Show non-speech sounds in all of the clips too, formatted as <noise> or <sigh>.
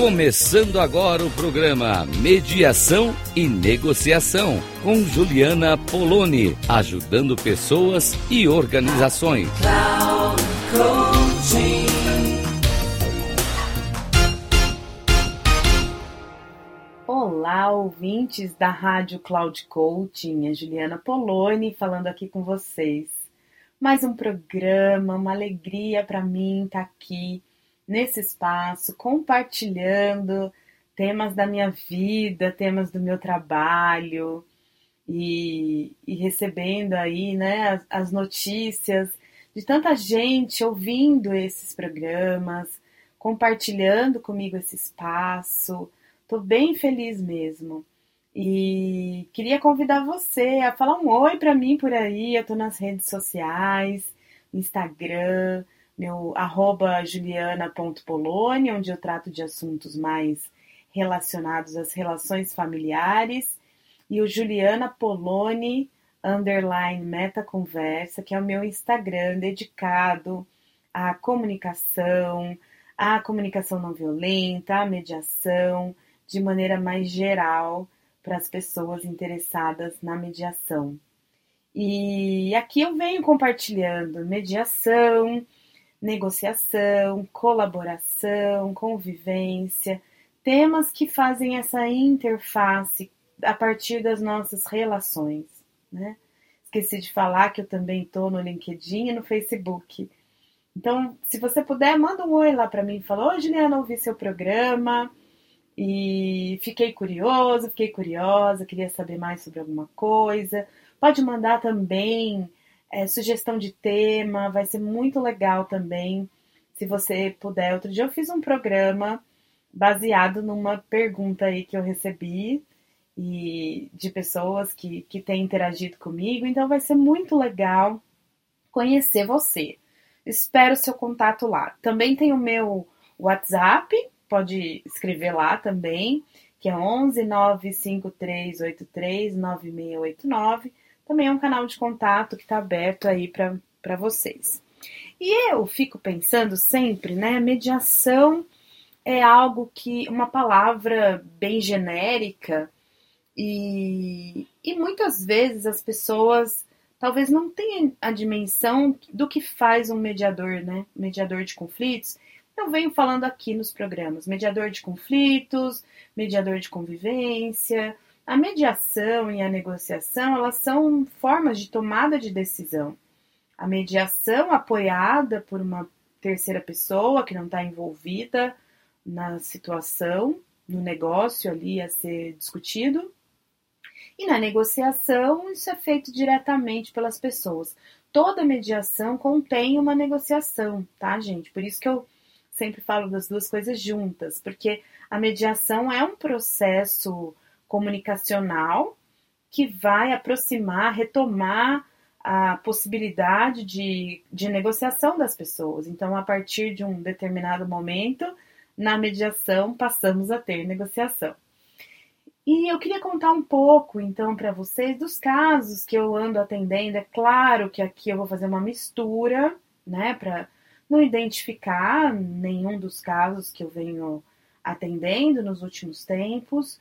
Começando agora o programa Mediação e Negociação com Juliana Poloni, ajudando pessoas e organizações. Olá, ouvintes da Rádio Cloud Coaching, é Juliana Poloni falando aqui com vocês. Mais um programa, uma alegria para mim estar aqui nesse espaço, compartilhando temas da minha vida, temas do meu trabalho e, e recebendo aí né, as, as notícias de tanta gente ouvindo esses programas, compartilhando comigo esse espaço. Estou bem feliz mesmo. E queria convidar você a falar um oi para mim por aí. Eu estou nas redes sociais, Instagram, meu arroba juliana.poloni, onde eu trato de assuntos mais relacionados às relações familiares, e o Juliana Poloni underline meta conversa, que é o meu Instagram dedicado à comunicação, à comunicação não violenta, à mediação, de maneira mais geral para as pessoas interessadas na mediação. E aqui eu venho compartilhando mediação, negociação, colaboração, convivência, temas que fazem essa interface a partir das nossas relações, né? Esqueci de falar que eu também estou no LinkedIn e no Facebook. Então, se você puder, manda um oi lá para mim. Fala, oi Juliana, ouvi seu programa e fiquei curioso, fiquei curiosa, queria saber mais sobre alguma coisa. Pode mandar também é, sugestão de tema, vai ser muito legal também. Se você puder, outro dia eu fiz um programa baseado numa pergunta aí que eu recebi e de pessoas que, que têm interagido comigo, então vai ser muito legal conhecer você. Espero seu contato lá. Também tem o meu WhatsApp, pode escrever lá também, que é 11 95383 9689 também é um canal de contato que está aberto aí para vocês. E eu fico pensando sempre, né? Mediação é algo que, uma palavra bem genérica, e, e muitas vezes as pessoas talvez não tenham a dimensão do que faz um mediador, né? Mediador de conflitos. Eu venho falando aqui nos programas: mediador de conflitos, mediador de convivência, a mediação e a negociação, elas são formas de tomada de decisão. A mediação apoiada por uma terceira pessoa que não está envolvida na situação, no negócio ali a ser discutido. E na negociação, isso é feito diretamente pelas pessoas. Toda mediação contém uma negociação, tá, gente? Por isso que eu sempre falo das duas coisas juntas, porque a mediação é um processo comunicacional que vai aproximar, retomar a possibilidade de, de negociação das pessoas. Então, a partir de um determinado momento, na mediação, passamos a ter negociação. E eu queria contar um pouco, então, para vocês dos casos que eu ando atendendo. É claro que aqui eu vou fazer uma mistura, né, para não identificar nenhum dos casos que eu venho atendendo nos últimos tempos,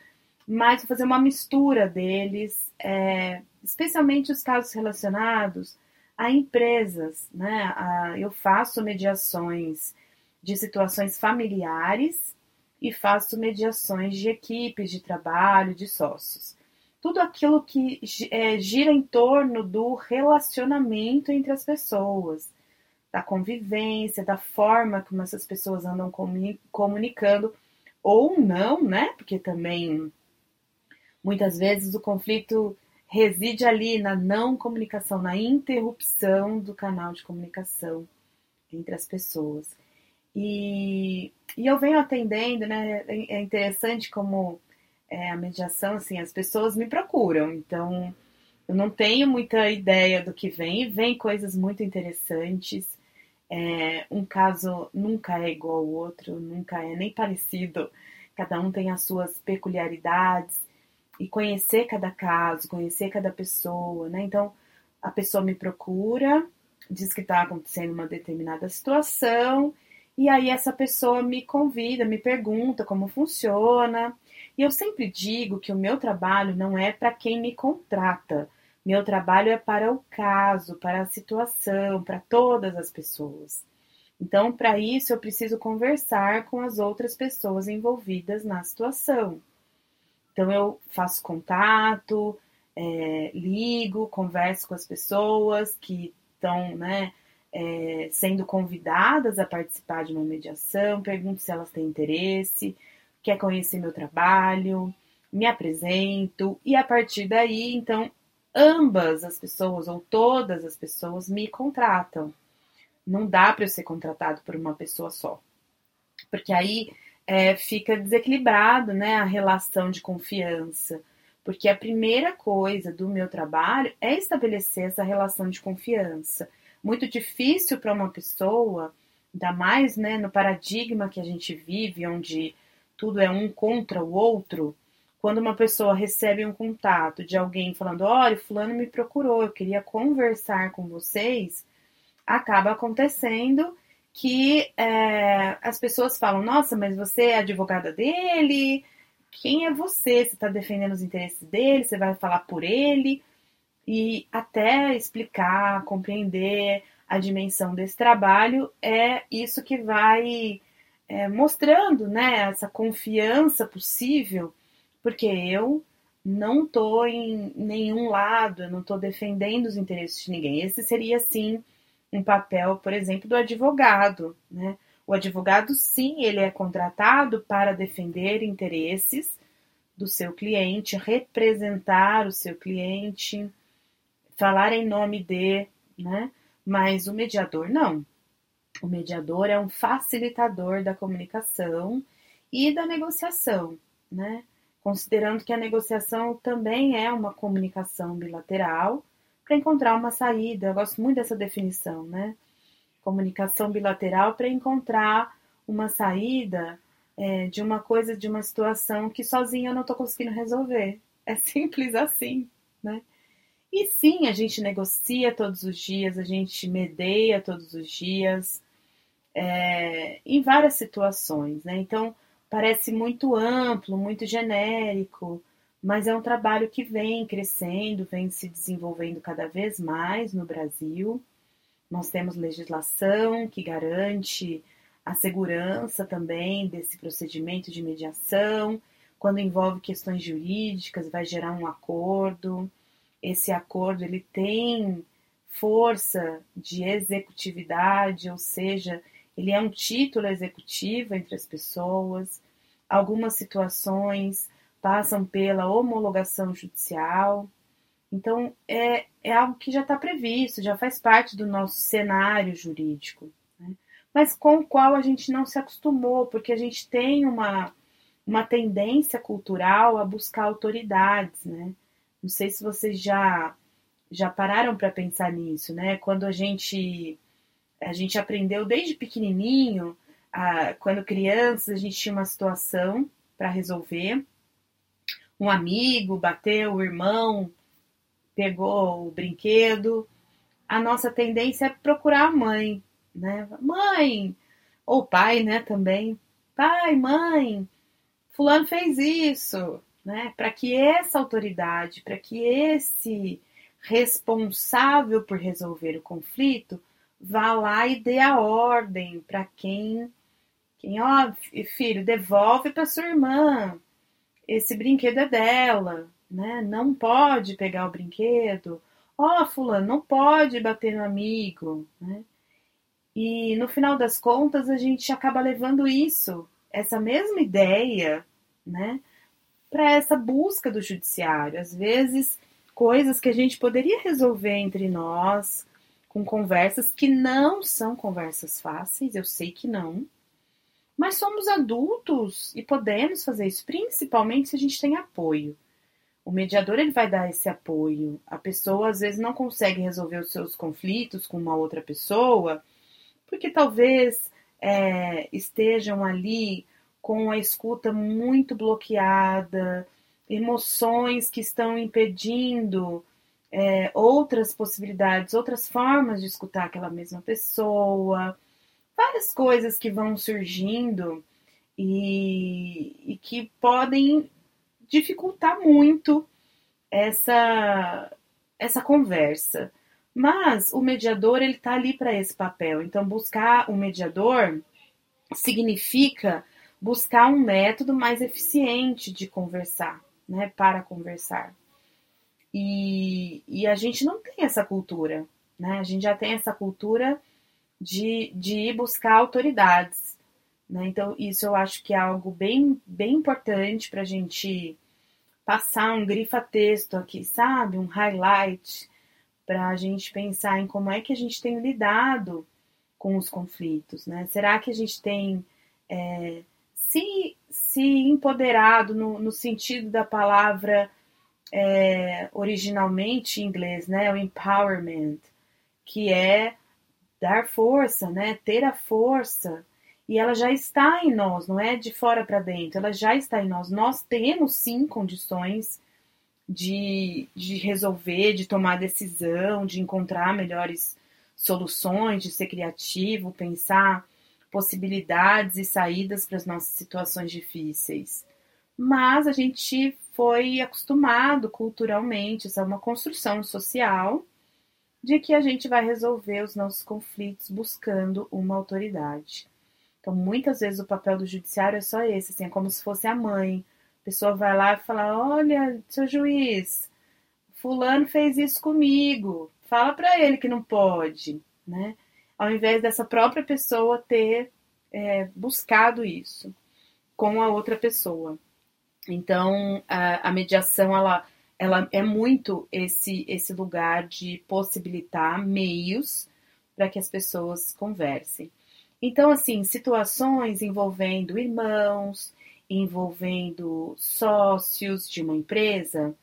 mas fazer uma mistura deles, é, especialmente os casos relacionados a empresas. Né? A, eu faço mediações de situações familiares e faço mediações de equipes de trabalho, de sócios. Tudo aquilo que é, gira em torno do relacionamento entre as pessoas, da convivência, da forma como essas pessoas andam comunicando, ou não, né? Porque também Muitas vezes o conflito reside ali na não comunicação, na interrupção do canal de comunicação entre as pessoas. E, e eu venho atendendo, né? É, interessante como é, a mediação, assim, as pessoas me procuram, então eu não tenho muita ideia do que vem, vem coisas muito interessantes. É, um caso nunca é igual ao outro, nunca é nem parecido, cada um tem as suas peculiaridades e conhecer cada caso, conhecer cada pessoa, né? Então, a pessoa me procura, diz que está acontecendo uma determinada situação, E aí essa pessoa me convida, me pergunta como funciona. E eu sempre digo que o meu trabalho não é para quem me contrata. Meu trabalho é para o caso, para a situação, para todas as pessoas. Então, para isso, eu preciso conversar com as outras pessoas envolvidas na situação. Então, eu faço contato, é, ligo, converso com as pessoas que estão né, é, sendo convidadas a participar de uma mediação, pergunto se elas têm interesse, quer conhecer meu trabalho, me apresento, e a partir daí, então, ambas as pessoas ou todas as pessoas me contratam. Não dá para eu ser contratado por uma pessoa só. Porque aí é, fica desequilibrado né, a relação de confiança. Porque a primeira coisa do meu trabalho é estabelecer essa relação de confiança. Muito difícil para uma pessoa, ainda mais né, no paradigma que a gente vive, onde tudo é um contra o outro, quando uma pessoa recebe um contato de alguém falando: olha, fulano me procurou, eu queria conversar com vocês, acaba acontecendo que é, as pessoas falam: Nossa, mas você é advogada dele? Quem é você? Você está defendendo os interesses dele? Você vai falar por ele? E até explicar, compreender a dimensão desse trabalho é isso que vai é, mostrando né, essa confiança possível, porque eu não estou em nenhum lado, eu não estou defendendo os interesses de ninguém. Esse seria, sim, um papel, por exemplo, do advogado. Né? O advogado, sim, ele é contratado para defender interesses do seu cliente, representar o seu cliente, falar em nome de, né? Mas o mediador não. O mediador é um facilitador da comunicação e da negociação, né? Considerando que a negociação também é uma comunicação bilateral, para encontrar uma saída. Eu gosto muito dessa definição, né? Comunicação bilateral para encontrar uma saída é, de uma coisa, de uma situação que sozinha eu não estou conseguindo resolver. É simples assim, né? E sim, a gente negocia todos os dias, a gente medeia todos os dias, é, em várias situações, né? Então, parece muito amplo, muito genérico, mas é um trabalho que vem crescendo, vem se desenvolvendo cada vez mais no Brasil. Nós temos legislação que garante a segurança também desse procedimento de mediação. Quando envolve questões jurídicas, vai gerar um acordo. Esse acordo ele tem força de executividade, ou seja, ele é um título executivo entre as pessoas. Algumas situações passam pela homologação judicial. Então, é, é algo que já está previsto, já faz parte do nosso cenário jurídico, né? mas com o qual a gente não se acostumou, porque a gente tem uma, uma tendência cultural a buscar autoridades. Né? Não sei se vocês já, já pararam para pensar nisso, né? Quando a gente, a gente aprendeu desde pequenininho, a, quando criança, a gente tinha uma situação para resolver um amigo bateu, o irmão pegou o brinquedo, a nossa tendência é procurar a mãe, né? Mãe, ou pai, né, também. Pai, mãe, fulano fez isso, né? Para que essa autoridade, para que esse responsável por resolver o conflito vá lá e dê a ordem para quem, quem, ó, filho, devolve para sua irmã, esse brinquedo é dela, né? Não pode pegar o brinquedo. Ó, oh, fulano, não pode bater no amigo, né? E no final das contas a gente acaba levando isso, essa mesma ideia, né, para essa busca do judiciário. Às vezes, coisas que a gente poderia resolver entre nós, com conversas que não são conversas fáceis, eu sei que não, mas somos adultos e podemos fazer isso, principalmente se a gente tem apoio. O mediador ele vai dar esse apoio. A pessoa às vezes não consegue resolver os seus conflitos com uma outra pessoa, porque talvez é, estejam ali com a escuta muito bloqueada, emoções que estão impedindo é, outras possibilidades, outras formas de escutar aquela mesma pessoa várias coisas que vão surgindo e, e que podem dificultar muito essa, essa conversa. Mas o mediador ele está ali para esse papel. Então, buscar um mediador significa buscar um método mais eficiente de conversar, né? Para conversar. E, e a gente não tem essa cultura, né? A gente já tem essa cultura de, de ir buscar autoridades. Né? Então, isso eu acho que é algo bem, bem importante para a gente passar um grifa-texto aqui, sabe? Um highlight, para a gente pensar em como é que a gente tem lidado com os conflitos. Né? Será que a gente tem é, se, se empoderado no, no sentido da palavra é, originalmente em inglês, né? O empowerment, que é dar força, né? Ter a força. E ela já está em nós, não é de fora para dentro, ela já está em nós. Nós temos sim condições de, de resolver, de tomar decisão, de encontrar melhores soluções, de ser criativo, pensar possibilidades e saídas para as nossas situações difíceis. Mas a gente foi acostumado culturalmente, isso é uma construção social de que a gente vai resolver os nossos conflitos buscando uma autoridade. Então, muitas vezes o papel do judiciário é só esse, assim, é como se fosse a mãe. A pessoa vai lá e fala: "Olha, seu juiz, fulano fez isso comigo. Fala para ele que não pode", né? Ao invés dessa própria pessoa ter é, buscado isso com a outra pessoa. Então, a, a mediação ela ela é muito esse, esse lugar de possibilitar meios para que as pessoas conversem. Então, assim, situações envolvendo irmãos, envolvendo sócios de uma empresa,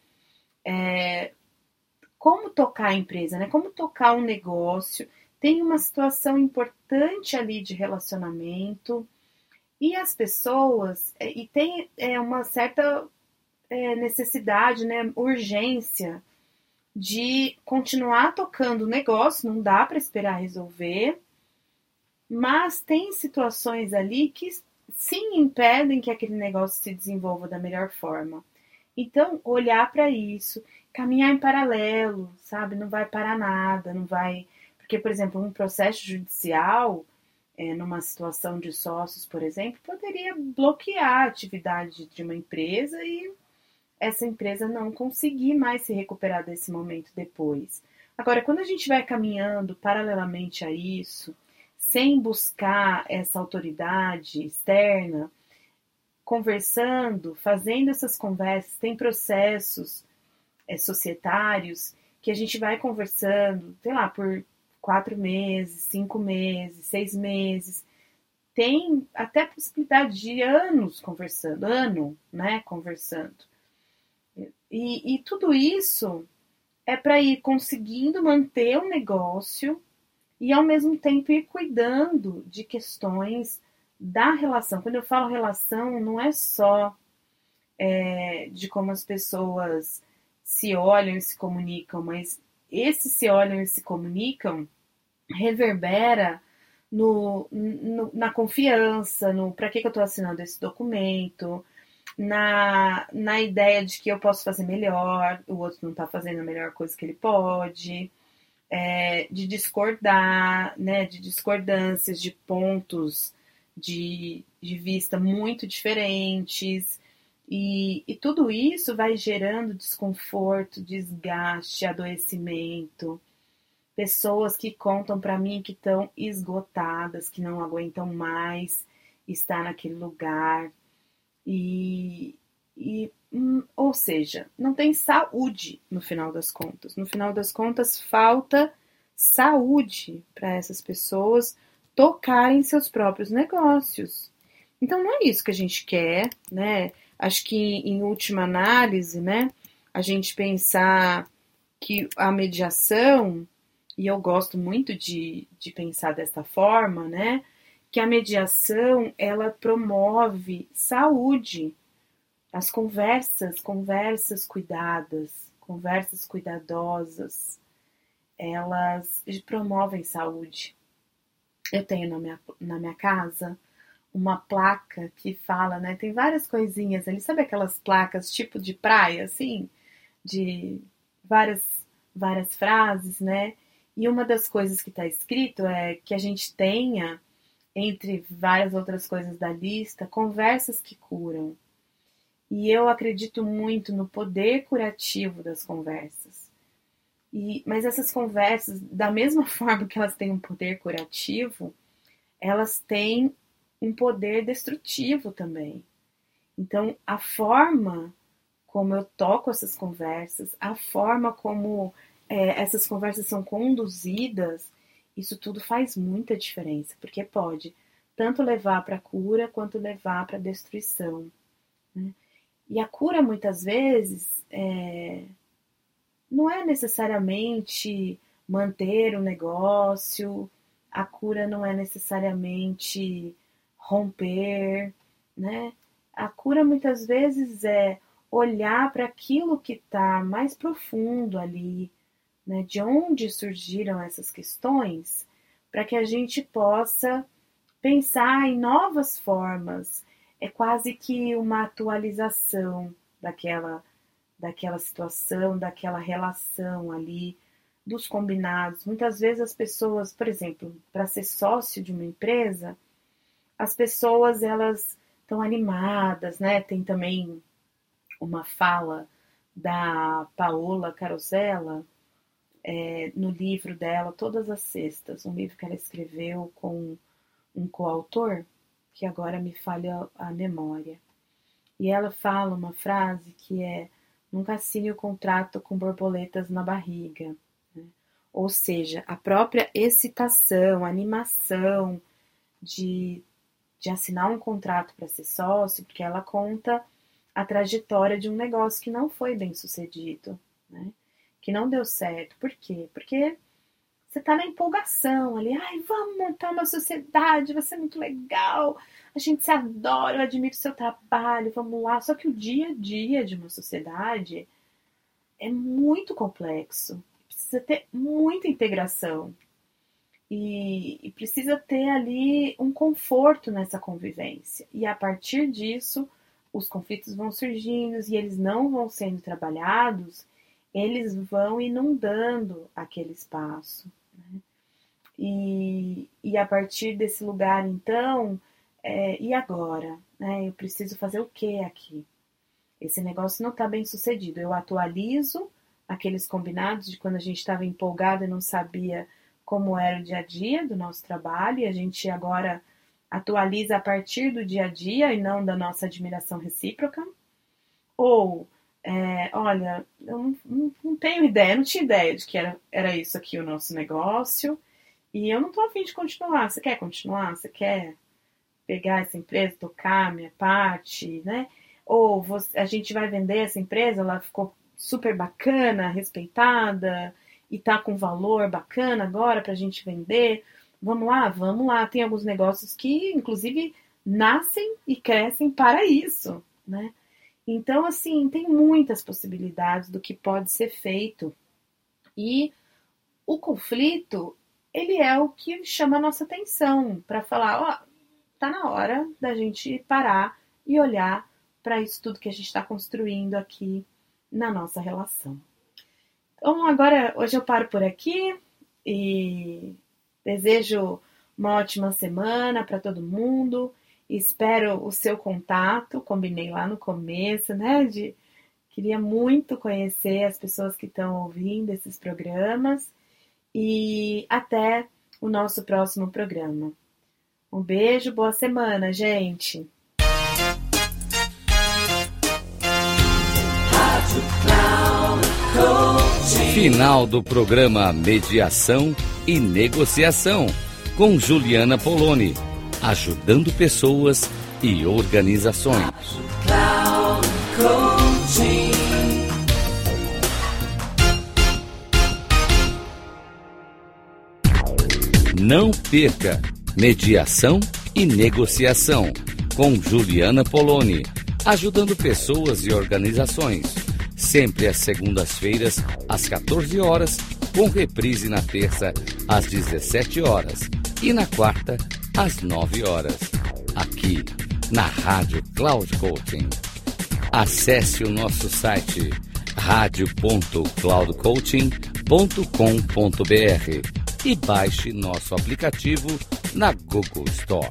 é, como tocar a empresa, né? Como tocar um negócio, tem uma situação importante ali de relacionamento e as pessoas é, e tem é, uma certa é, necessidade, né, urgência de continuar tocando o negócio, não dá para esperar resolver, mas tem situações ali que sim impedem que aquele negócio se desenvolva da melhor forma. Então, olhar para isso, caminhar em paralelo, sabe? Não vai parar nada, não vai. Porque, por exemplo, um processo judicial, é, numa situação de sócios, por exemplo, poderia bloquear a atividade de uma empresa e essa empresa não conseguir mais se recuperar desse momento depois. Agora, quando a gente vai caminhando paralelamente a isso, sem buscar essa autoridade externa, conversando, fazendo essas conversas, tem processos é, societários que a gente vai conversando, sei lá, por quatro meses, cinco meses, seis meses. Tem até possibilidade de anos conversando, ano, né, conversando. E, e tudo isso é para ir conseguindo manter o negócio e ao mesmo tempo ir cuidando de questões da relação. Quando eu falo relação, não é só é, de como as pessoas se olham e se comunicam, mas esse se olham e se comunicam reverbera no, no na confiança, no para que, que eu estou assinando esse documento, na, na ideia de que eu posso fazer melhor, o outro não está fazendo a melhor coisa que ele pode, é, de discordar, né, de discordâncias, de pontos de, de vista muito diferentes. E, e tudo isso vai gerando desconforto, desgaste, adoecimento. Pessoas que contam para mim que estão esgotadas, que não aguentam mais estar naquele lugar, e, e hum, ou seja, não tem saúde no final das contas. No final das contas, falta saúde para essas pessoas tocarem seus próprios negócios. Então não é isso que a gente quer, né? Acho que em última análise, né, a gente pensar que a mediação, e eu gosto muito de, de pensar dessa forma, né? Que a mediação ela promove saúde, as conversas, conversas cuidadas, conversas cuidadosas, elas promovem saúde. eu tenho na minha, na minha casa uma placa que fala, né? Tem várias coisinhas ali, sabe aquelas placas tipo de praia, assim? De várias, várias frases, né? E uma das coisas que está escrito é que a gente tenha, entre várias outras coisas da lista, conversas que curam. E eu acredito muito no poder curativo das conversas. E, mas essas conversas, da mesma <laughs> forma que elas têm um poder curativo, elas têm um poder destrutivo também. Então, a forma como eu toco essas conversas, a forma como é, essas conversas são conduzidas, isso tudo faz muita diferença, porque pode tanto levar para a cura quanto levar para a destruição. Né? E a cura, muitas vezes, é, não é necessariamente manter o negócio, a cura não é necessariamente romper, né? A cura muitas vezes é olhar para aquilo que está mais profundo ali, né? De onde surgiram essas questões, para que a gente possa pensar em novas formas. É quase que uma atualização daquela daquela situação, daquela relação ali, dos combinados. Muitas vezes as pessoas, por exemplo, para ser sócio de uma empresa, as pessoas elas estão animadas, né? Tem também uma fala da Paola Carosella é, no livro dela, Todas as Sextas, um livro que ela escreveu com um coautor, que agora me falha a memória. E ela fala uma frase que é: Nunca assine o contrato com borboletas na barriga. Né? Ou seja, a própria excitação, animação de de assinar um contrato para ser sócio, porque ela conta a trajetória de um negócio que não foi bem sucedido, né? Que não deu certo. Por quê? Porque você está na empolgação ali, ai, vamos montar uma sociedade, vai ser muito legal, a gente se adora, eu admiro o seu trabalho, vamos lá. Só que o dia a dia de uma sociedade é muito complexo, precisa ter muita integração. E, e, precisa ter ali um conforto nessa convivência. E a partir disso, os conflitos vão surgindo e eles não vão sendo trabalhados, eles vão inundando aquele espaço. Né? E, e a partir desse lugar, então, é, e agora? Né? Eu preciso fazer o que aqui? Esse negócio não está bem sucedido. Eu atualizo aqueles combinados de quando a gente estava empolgado e não sabia como era o dia a dia do nosso trabalho, e a gente agora atualiza a partir do dia a dia e não da nossa admiração recíproca. Ou, é, olha, eu não, não, não, tenho ideia, não tinha ideia de que era, era isso aqui o nosso negócio, e eu não estou afim de continuar. Você quer continuar? Você quer pegar essa empresa, tocar minha parte, né? Ou você, a gente vai vender essa empresa, ela ficou super bacana, respeitada, e tá com valor bacana agora para a gente vender. Vamos lá, vamos lá. Tem alguns negócios que, inclusive, nascem e crescem para isso, né? Então, assim, tem muitas possibilidades do que pode ser feito. E o conflito, ele é o que chama a nossa atenção para falar, ó, tá na hora da gente parar e olhar para isso tudo que a gente está construindo aqui na nossa relação. Então, agora, hoje eu paro por aqui e desejo uma ótima semana para todo mundo. Espero o seu contato, combinei lá no começo, né? De, queria muito conhecer as pessoas que estão ouvindo esses programas e até o nosso próximo programa. Um beijo, boa semana, gente! Final do programa Mediação e Negociação com Juliana Poloni, ajudando pessoas e organizações. Não perca Mediação e Negociação com Juliana Poloni, ajudando pessoas e organizações sempre às segundas-feiras, às 14 horas, com reprise na terça, às 17 horas e na quarta, às 9 horas, aqui na Rádio Cloud Coaching. Acesse o nosso site radio.cloudcoaching.com.br e baixe nosso aplicativo na Google Store.